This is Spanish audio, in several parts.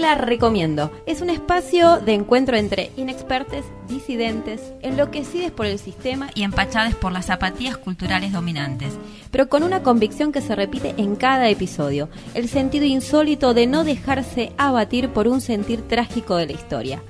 La recomiendo. Es un espacio de encuentro entre inexpertes, disidentes, enloquecidos por el sistema y empachados por las zapatillas culturales dominantes, pero con una convicción que se repite en cada episodio, el sentido insólito de no dejarse abatir por un sentir trágico de la historia.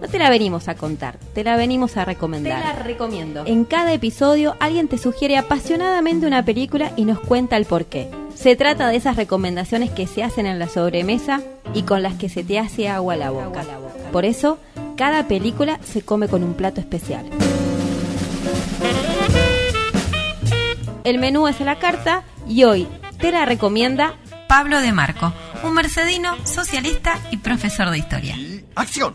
No te la venimos a contar, te la venimos a recomendar. Te la recomiendo. En cada episodio alguien te sugiere apasionadamente una película y nos cuenta el porqué. Se trata de esas recomendaciones que se hacen en la sobremesa y con las que se te hace agua a la boca. Por eso, cada película se come con un plato especial. El menú es a la carta y hoy te la recomienda Pablo de Marco, un mercedino, socialista y profesor de historia. ¡Acción!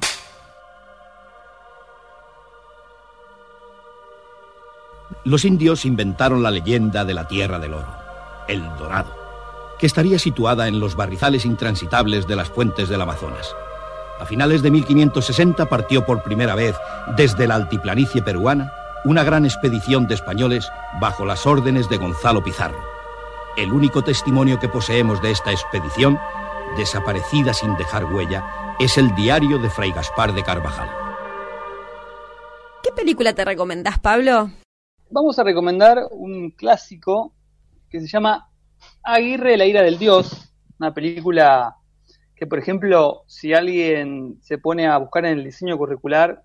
Los indios inventaron la leyenda de la Tierra del Oro, el Dorado, que estaría situada en los barrizales intransitables de las fuentes del Amazonas. A finales de 1560 partió por primera vez desde la altiplanicie peruana una gran expedición de españoles bajo las órdenes de Gonzalo Pizarro. El único testimonio que poseemos de esta expedición, desaparecida sin dejar huella, es el diario de Fray Gaspar de Carvajal. ¿Qué película te recomendás, Pablo? vamos a recomendar un clásico que se llama Aguirre, la ira del dios, una película que, por ejemplo, si alguien se pone a buscar en el diseño curricular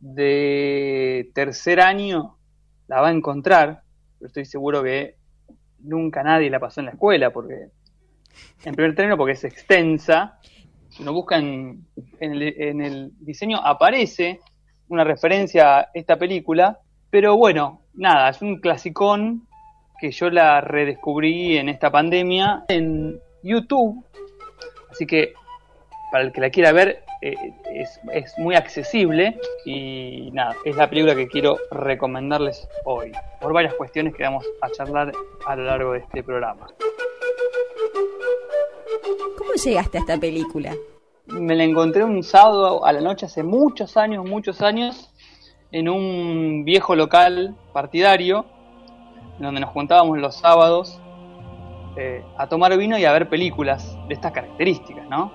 de tercer año, la va a encontrar, pero estoy seguro que nunca nadie la pasó en la escuela, porque en primer término porque es extensa, si uno busca en, el, en el diseño aparece una referencia a esta película, pero bueno, nada, es un clasicón que yo la redescubrí en esta pandemia en YouTube. Así que para el que la quiera ver eh, es, muy accesible y nada, es la película que quiero recomendarles hoy, por varias cuestiones que vamos a charlar a lo largo de este programa. ¿Cómo llegaste a esta película? Me la encontré un sábado a la noche hace muchos años, muchos años, en un viejo local partidario, donde nos juntábamos los sábados eh, a tomar vino y a ver películas de estas características, ¿no?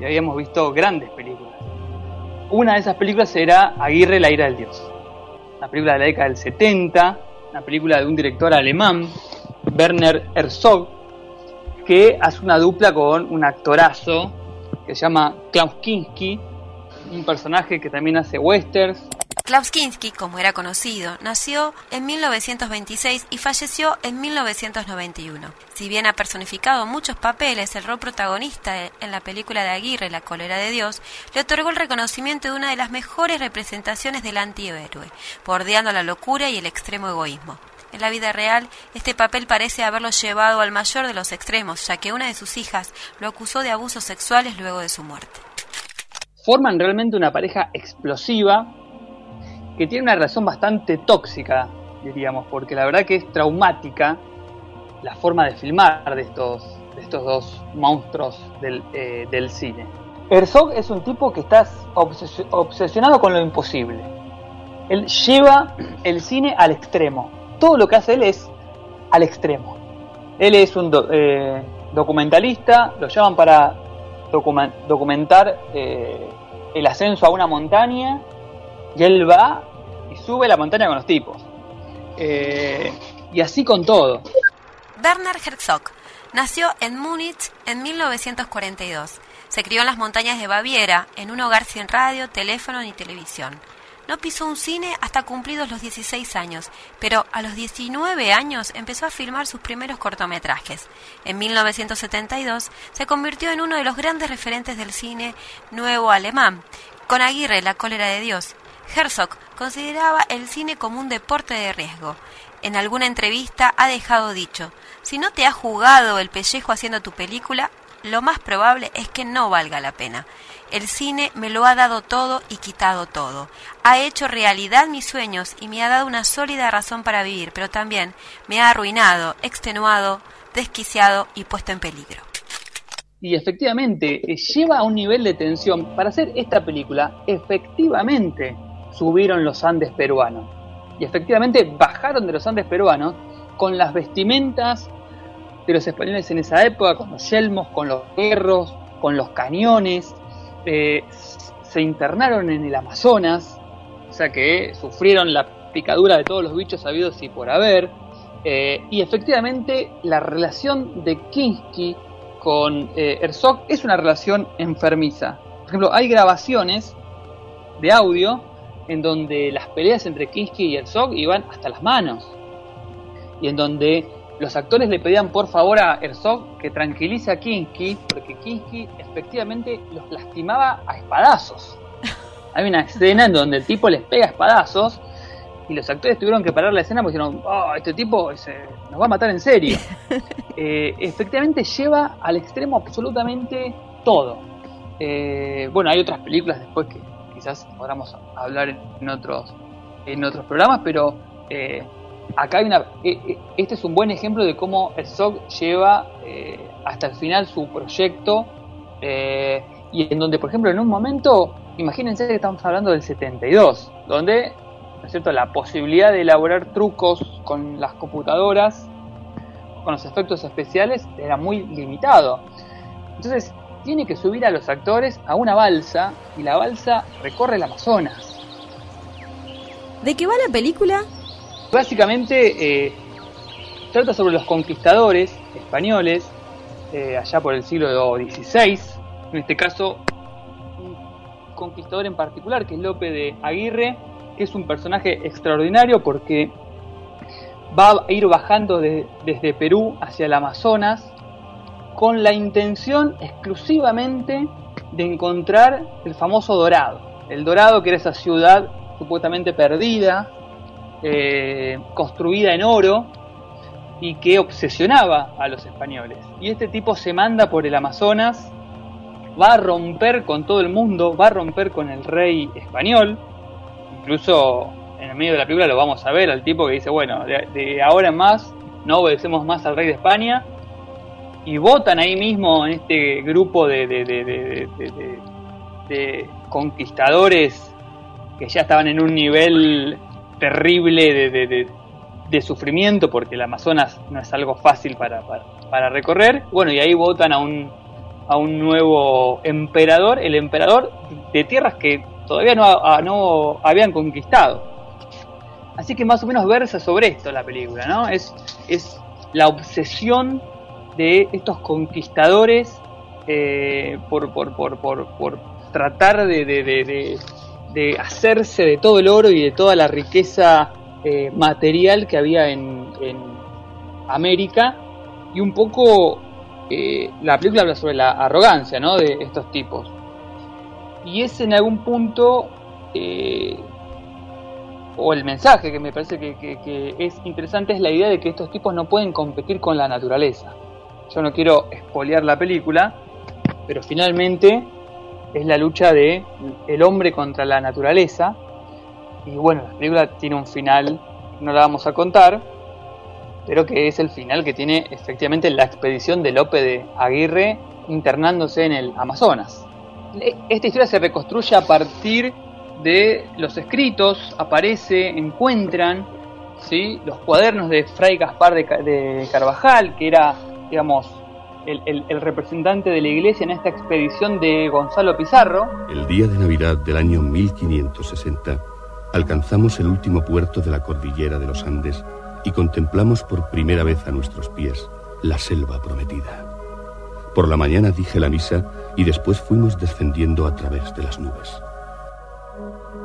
Y habíamos visto grandes películas. Una de esas películas era Aguirre, la ira del dios. Una película de la década del 70, una película de un director alemán, Werner Herzog, que hace una dupla con un actorazo que se llama Klaus Kinski, un personaje que también hace westerns, Klaus Kinski, como era conocido, nació en 1926 y falleció en 1991. Si bien ha personificado muchos papeles, el rol protagonista en la película de Aguirre, La cólera de Dios, le otorgó el reconocimiento de una de las mejores representaciones del antihéroe, bordeando la locura y el extremo egoísmo. En la vida real, este papel parece haberlo llevado al mayor de los extremos, ya que una de sus hijas lo acusó de abusos sexuales luego de su muerte. Forman realmente una pareja explosiva que tiene una relación bastante tóxica, diríamos, porque la verdad que es traumática la forma de filmar de estos, de estos dos monstruos del, eh, del cine. Herzog es un tipo que está obsesionado con lo imposible. Él lleva el cine al extremo. Todo lo que hace él es al extremo. Él es un eh, documentalista, lo llaman para documentar eh, el ascenso a una montaña y él va y sube la montaña con los tipos. Eh, y así con todo. Werner Herzog nació en Múnich en 1942. Se crió en las montañas de Baviera, en un hogar sin radio, teléfono ni televisión. No pisó un cine hasta cumplidos los 16 años, pero a los 19 años empezó a filmar sus primeros cortometrajes. En 1972 se convirtió en uno de los grandes referentes del cine nuevo alemán, con Aguirre, La cólera de Dios, Herzog consideraba el cine como un deporte de riesgo. En alguna entrevista ha dejado dicho, si no te has jugado el pellejo haciendo tu película, lo más probable es que no valga la pena. El cine me lo ha dado todo y quitado todo. Ha hecho realidad mis sueños y me ha dado una sólida razón para vivir, pero también me ha arruinado, extenuado, desquiciado y puesto en peligro. Y efectivamente, eh, lleva a un nivel de tensión. Para hacer esta película, efectivamente, subieron los Andes peruanos. Y efectivamente bajaron de los Andes peruanos con las vestimentas de los españoles en esa época, con los yelmos, con los guerros, con los cañones, eh, se internaron en el Amazonas, o sea que sufrieron la picadura de todos los bichos habidos y por haber, eh, y efectivamente la relación de Kinski con eh, Herzog es una relación enfermiza. Por ejemplo, hay grabaciones de audio en donde las peleas entre Kinski y Herzog iban hasta las manos. Y en donde los actores le pedían por favor a Herzog que tranquilice a Kinski, porque Kinski efectivamente los lastimaba a espadazos. Hay una escena en donde el tipo les pega espadazos y los actores tuvieron que parar la escena porque dijeron, oh, este tipo nos va a matar en serio. Eh, efectivamente lleva al extremo absolutamente todo. Eh, bueno, hay otras películas después que quizás podamos hablar en otros, en otros programas, pero eh, acá hay una. este es un buen ejemplo de cómo el SOC lleva hasta el final su proyecto y en donde, por ejemplo, en un momento, imagínense que estamos hablando del 72, donde cierto? la posibilidad de elaborar trucos con las computadoras, con los efectos especiales, era muy limitado. Entonces, tiene que subir a los actores a una balsa y la balsa recorre el Amazonas. ¿De qué va la película? Básicamente eh, trata sobre los conquistadores españoles eh, allá por el siglo XVI, en este caso un conquistador en particular que es Lope de Aguirre, que es un personaje extraordinario porque va a ir bajando desde Perú hacia el Amazonas con la intención exclusivamente de encontrar el famoso Dorado. El Dorado que era esa ciudad supuestamente perdida, eh, construida en oro y que obsesionaba a los españoles. Y este tipo se manda por el Amazonas, va a romper con todo el mundo, va a romper con el rey español, incluso en el medio de la película lo vamos a ver al tipo que dice, bueno, de, ahora en más no obedecemos más al rey de España y votan ahí mismo en este grupo de, de, conquistadores que ya estaban en un nivel terrible de, sufrimiento porque el Amazonas no es algo fácil para, para, para recorrer. Bueno, y ahí votan a un, a un nuevo emperador, el emperador de tierras que todavía no, no habían conquistado. Así que más o menos versa sobre esto la película, ¿no? Es, es la obsesión de estos conquistadores eh, por, por, por, por, tratar de, de, de, hacerse de todo el oro y de toda la riqueza eh, material que había en, América. Y un poco eh, la película habla sobre la arrogancia ¿no? de estos tipos y es en algún punto, eh, o el mensaje que me parece que, es interesante, es la idea de que estos tipos no pueden competir con la naturaleza. Yo no quiero espolear la película, pero finalmente es la lucha de el hombre contra la naturaleza. Y bueno, la película tiene un final, no la vamos a contar, pero que es el final que tiene efectivamente la expedición de Lope de Aguirre internándose en el Amazonas esta historia se reconstruye a partir de los escritos, aparece, encuentran ¿sí? los cuadernos de Fray Gaspar de, Carvajal, que era, digamos, el, el, representante de la iglesia en esta expedición de Gonzalo Pizarro. El día de Navidad del año 1560, alcanzamos el último puerto de la cordillera de los Andes y contemplamos por primera vez a nuestros pies la selva prometida. Por la mañana dije la misa y después fuimos descendiendo a través de las nubes.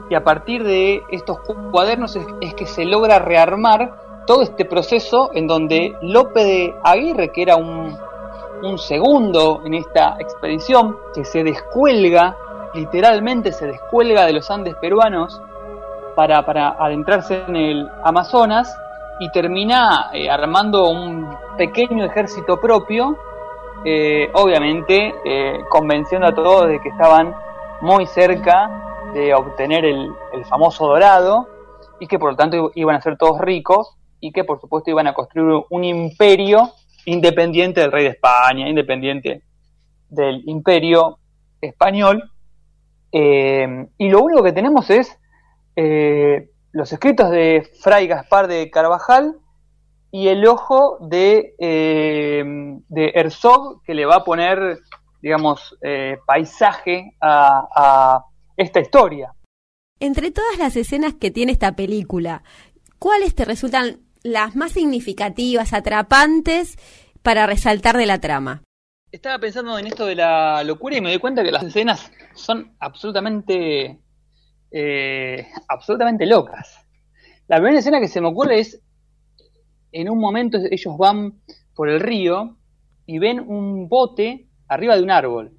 Y a partir de estos cuadernos es, que se logra rearmar todo este proceso en donde Lope de Aguirre, que era un, segundo en esta expedición, que se descuelga, literalmente se descuelga de los Andes peruanos para, adentrarse en el Amazonas y termina eh, armando un pequeño ejército propio eh, obviamente eh, convenciendo a todos de que estaban muy cerca de obtener el, famoso dorado y que por lo tanto iban a ser todos ricos y que por supuesto iban a construir un imperio independiente del rey de España, independiente del imperio español. Eh, y lo único que tenemos es los escritos de Fray Gaspar de Carvajal y el ojo de, eh, de Herzog, que le va a poner digamos, eh, paisaje a, esta historia. Entre todas las escenas que tiene esta película, ¿cuáles te resultan las más significativas, atrapantes para resaltar de la trama? Estaba pensando en esto de la locura y me doy cuenta que las escenas son absolutamente, eh, absolutamente locas. La primera escena que se me ocurre es, en un momento ellos van por el río y ven un bote arriba de un árbol.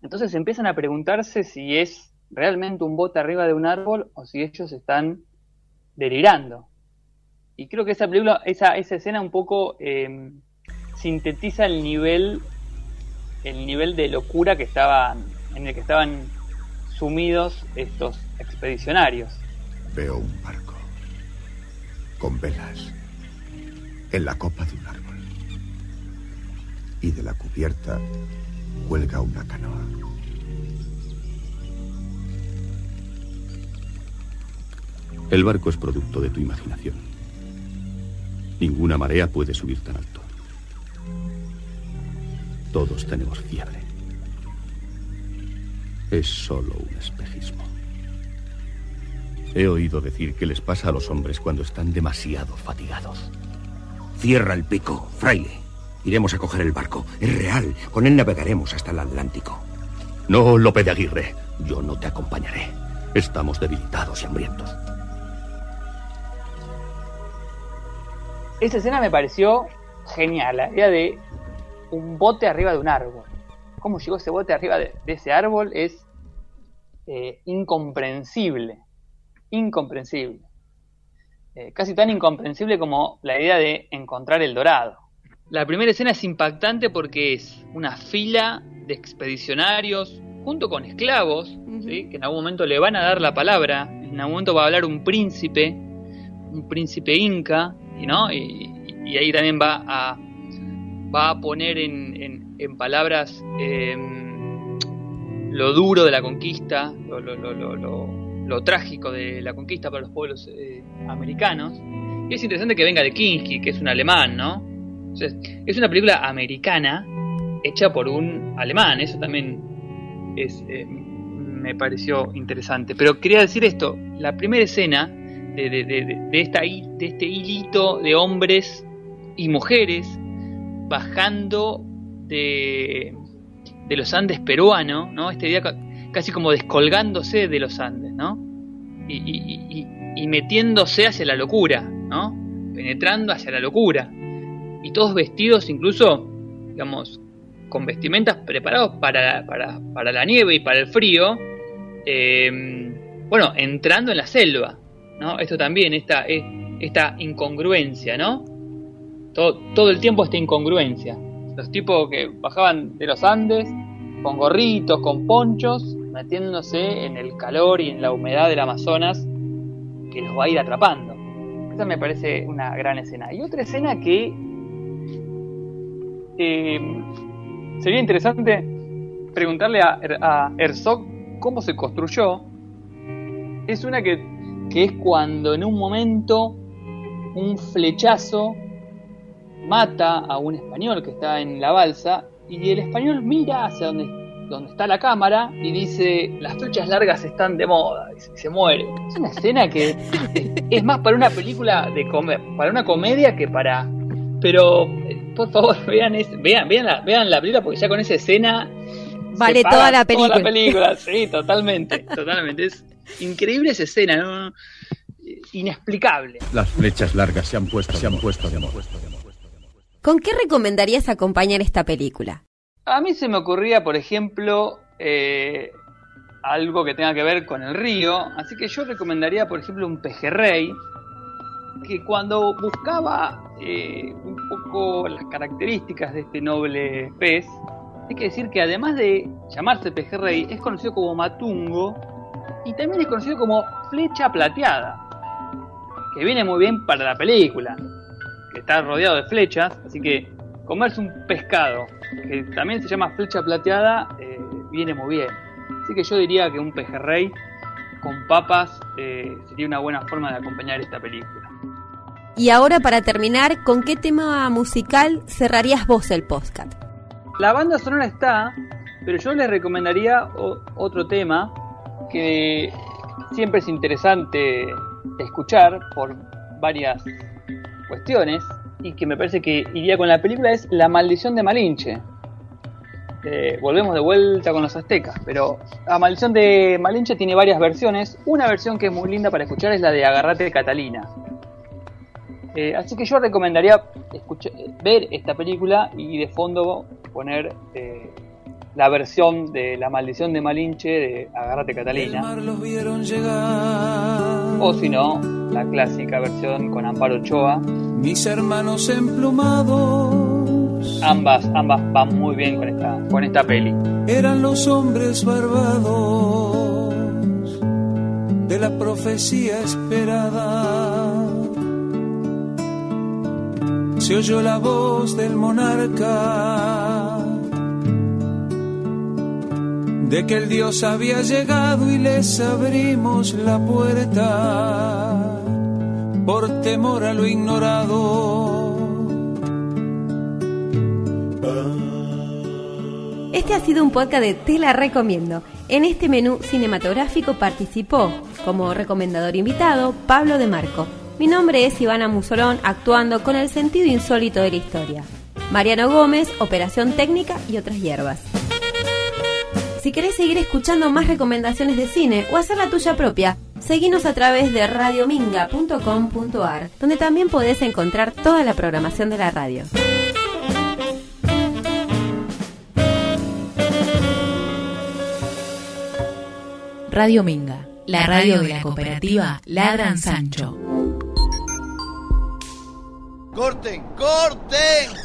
Entonces empiezan a preguntarse si es realmente un bote arriba de un árbol o si ellos están delirando. Y creo que esa película, esa, esa escena un poco eh, sintetiza el nivel, el nivel de locura que estaban, en el que estaban sumidos estos expedicionarios. Veo un barco con velas en la copa de un árbol. Y de la cubierta cuelga una canoa. El barco es producto de tu imaginación. Ninguna marea puede subir tan alto. Todos tenemos fiebre. Es solo un espejismo. He oído decir que les pasa a los hombres cuando están demasiado fatigados. Cierra el pico, fraile. Iremos a coger el barco. Es real. Con él navegaremos hasta el Atlántico. No, Lope de Aguirre. Yo no te acompañaré. Estamos debilitados y hambrientos. Esa escena me pareció genial. La idea de un bote arriba de un árbol. ¿Cómo llegó ese bote arriba de, ese árbol? Es eh, incomprensible incomprensible. Eh, casi tan incomprensible como la idea de encontrar el dorado. La primera escena es impactante porque es una fila de expedicionarios junto con esclavos, que en algún momento le van a dar la palabra, en algún momento va a hablar un príncipe, un príncipe inca, ¿no? y, ahí también va a, va a poner en, en, palabras em, lo duro de la conquista, lo, lo, lo lo trágico de la conquista para los pueblos eh, americanos. Y es interesante que venga de Kinski, que es un alemán, ¿no? es una película americana hecha por un alemán, eso también es, eh, me pareció interesante. Pero quería decir esto, la primera escena de, de, de, esta, de este hilito de hombres y mujeres bajando de, de los Andes peruanos, ¿no? Este día casi como descolgándose de los Andes, ¿no? Y, metiéndose hacia la locura, ¿no? Penetrando hacia la locura. Y todos vestidos incluso, digamos, con vestimentas preparados para, para, la nieve y para el frío, em, bueno, entrando en la selva, ¿no? Esto también, esta, esta incongruencia, ¿no? Todo, todo el tiempo esta incongruencia. Los tipos que bajaban de los Andes con gorritos, con ponchos, metiéndose en el calor y en la humedad del Amazonas que los va a ir atrapando. Esa me parece una gran escena. Y otra escena que eh, sería interesante preguntarle a, a, Herzog cómo se construyó. Es una que, que es cuando en un momento un flechazo mata a un español que está en la balsa y el español mira hacia donde donde está la cámara y dice, las flechas largas están de moda, y se, muere. Es una escena que es, más para una película de comer, para una comedia que para... Pero, por favor, vean, vean, vean, la, vean la película porque ya con esa escena... Vale toda la película. Toda la película, sí, totalmente, totalmente. Es increíble esa escena, ¿no? Inexplicable. Las flechas largas se han puesto, se han puesto, se han puesto. ¿Con qué recomendarías acompañar esta película? A mí se me ocurría, por ejemplo, eh, algo que tenga que ver con el río, así que yo recomendaría, por ejemplo, un pejerrey, que cuando buscaba eh, un poco las características de este noble pez, hay que decir que además de llamarse pejerrey, es conocido como matungo y también es conocido como flecha plateada, que viene muy bien para la película, que está rodeado de flechas, así que comerse un pescado que también se llama flecha plateada, eh, viene muy bien. Así que yo diría que un pejerrey con papas eh, sería una buena forma de acompañar esta película. Y ahora para terminar, ¿con qué tema musical cerrarías vos el podcast? La banda sonora está, pero yo les recomendaría otro tema que siempre es interesante escuchar por varias cuestiones y que me parece que iría con la película es La maldición de Malinche. Eh, volvemos de vuelta con los aztecas, pero La maldición de Malinche tiene varias versiones. Una versión que es muy linda para escuchar es la de Agarrate Catalina. Eh, así que yo recomendaría ver esta película y de fondo poner eh, la versión de La maldición de Malinche de Agárrate Catalina. O si no, la clásica versión con Amparo Ochoa. Mis hermanos emplumados. Ambas, ambas van muy bien con esta, con esta peli. Eran los hombres barbados de la profecía esperada. Se oyó la voz del monarca de que el Dios había llegado y les abrimos la puerta por temor a lo ignorado. Este ha sido un podcast de Te la recomiendo. En este menú cinematográfico participó como recomendador invitado Pablo de Marco. Mi nombre es Ivana Musolón, actuando con el sentido insólito de la historia. Mariano Gómez, operación técnica y otras hierbas. Si querés seguir escuchando más recomendaciones de cine o hacer la tuya propia, seguinos a través de radiominga.com.ar, donde también podés encontrar toda la programación de la radio. Radio Minga, la radio de la cooperativa Ladran Sancho. ¡Corten! ¡Corten!